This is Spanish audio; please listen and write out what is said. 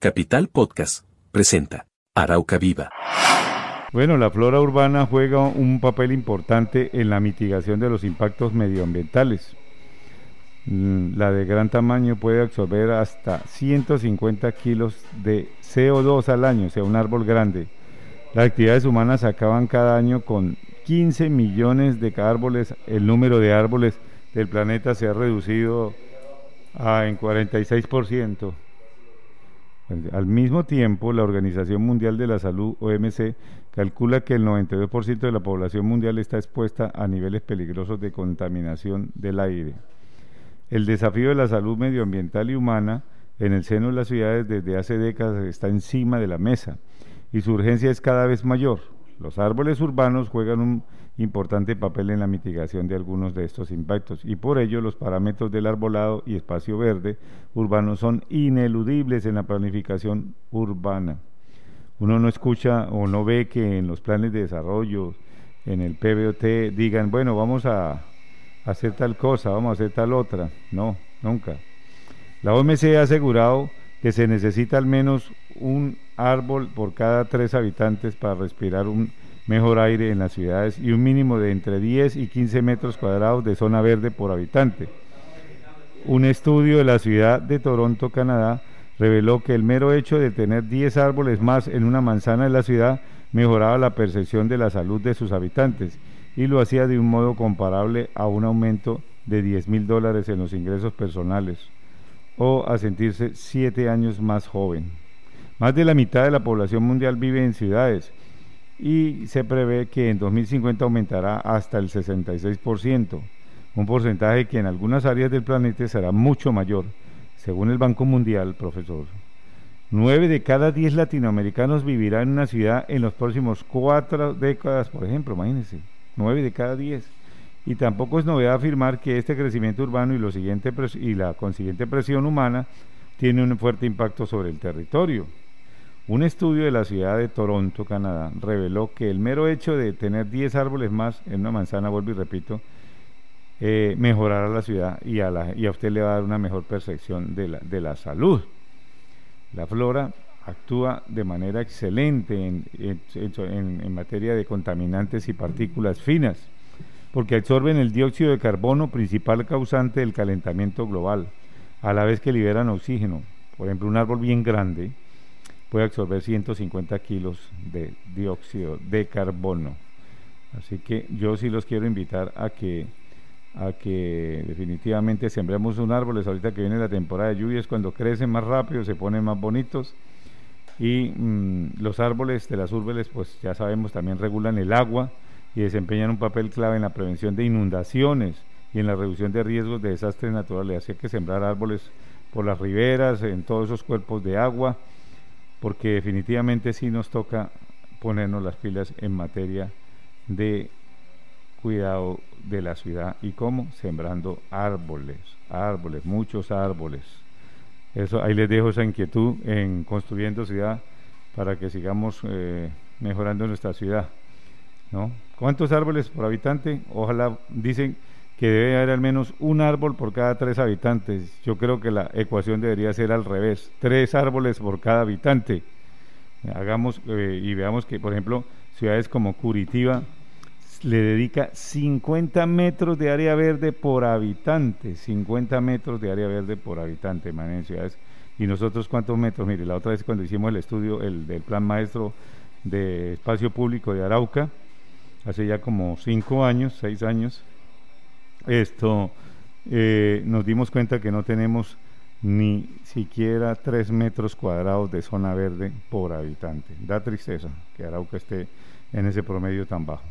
Capital Podcast presenta Arauca Viva. Bueno, la flora urbana juega un papel importante en la mitigación de los impactos medioambientales. Mm, la de gran tamaño puede absorber hasta 150 kilos de CO2 al año, o sea, un árbol grande. Las actividades humanas acaban cada año con 15 millones de árboles. El número de árboles del planeta se ha reducido a, en 46%. Al mismo tiempo, la Organización Mundial de la Salud, OMC, calcula que el 92% de la población mundial está expuesta a niveles peligrosos de contaminación del aire. El desafío de la salud medioambiental y humana en el seno de las ciudades desde hace décadas está encima de la mesa y su urgencia es cada vez mayor. Los árboles urbanos juegan un importante papel en la mitigación de algunos de estos impactos y por ello los parámetros del arbolado y espacio verde urbano son ineludibles en la planificación urbana. Uno no escucha o no ve que en los planes de desarrollo, en el PBOT, digan, bueno, vamos a hacer tal cosa, vamos a hacer tal otra. No, nunca. La OMC ha asegurado que se necesita al menos un árbol por cada tres habitantes para respirar un mejor aire en las ciudades y un mínimo de entre 10 y 15 metros cuadrados de zona verde por habitante. Un estudio de la ciudad de Toronto, Canadá, reveló que el mero hecho de tener 10 árboles más en una manzana de la ciudad mejoraba la percepción de la salud de sus habitantes y lo hacía de un modo comparable a un aumento de 10 mil dólares en los ingresos personales o a sentirse siete años más joven. Más de la mitad de la población mundial vive en ciudades y se prevé que en 2050 aumentará hasta el 66%, un porcentaje que en algunas áreas del planeta será mucho mayor, según el Banco Mundial, profesor. Nueve de cada diez latinoamericanos vivirán en una ciudad en los próximos cuatro décadas, por ejemplo, imagínense, nueve de cada diez. Y tampoco es novedad afirmar que este crecimiento urbano y, lo siguiente y la consiguiente presión humana tiene un fuerte impacto sobre el territorio. Un estudio de la ciudad de Toronto, Canadá, reveló que el mero hecho de tener 10 árboles más en una manzana, vuelvo y repito, eh, mejorará la ciudad y a, usted le va a dar una mejor percepción de la, salud. La flora actúa de manera excelente en, en materia de contaminantes y partículas finas, porque absorben el dióxido de carbono, principal causante del calentamiento global, a la vez que liberan oxígeno. Por ejemplo, un árbol bien grande, puede absorber 150 kilos de dióxido de carbono. Así que yo sí los quiero invitar a que a que definitivamente sembremos un árbol. Ahorita que viene la temporada de lluvias, cuando crecen más rápido, se ponen más bonitos. Y mm, los árboles de las urbeles, pues ya sabemos, también regulan el agua y desempeñan un papel clave en la prevención de inundaciones y en la reducción de riesgos de desastres naturales. Así que sembrar árboles por las riberas, en todos esos cuerpos de agua porque definitivamente sí nos toca ponernos las pilas en materia de cuidado de la ciudad y cómo sembrando árboles, árboles, muchos árboles. Eso ahí les dejo esa inquietud en construyendo ciudad para que sigamos eh, mejorando nuestra ciudad, ¿no? ¿Cuántos árboles por habitante? Ojalá dicen que debe haber al menos un árbol por cada tres habitantes. Yo creo que la ecuación debería ser al revés, tres árboles por cada habitante. Hagamos eh, y veamos que, por ejemplo, ciudades como Curitiba le dedica 50 metros de área verde por habitante, 50 metros de área verde por habitante, man, en ciudades. ¿Y nosotros cuántos metros? Mire, la otra vez cuando hicimos el estudio el, del plan maestro de espacio público de Arauca, hace ya como cinco años, seis años, esto eh, nos dimos cuenta que no tenemos ni siquiera tres metros cuadrados de zona verde por habitante. Da tristeza que Arauca esté en ese promedio tan bajo.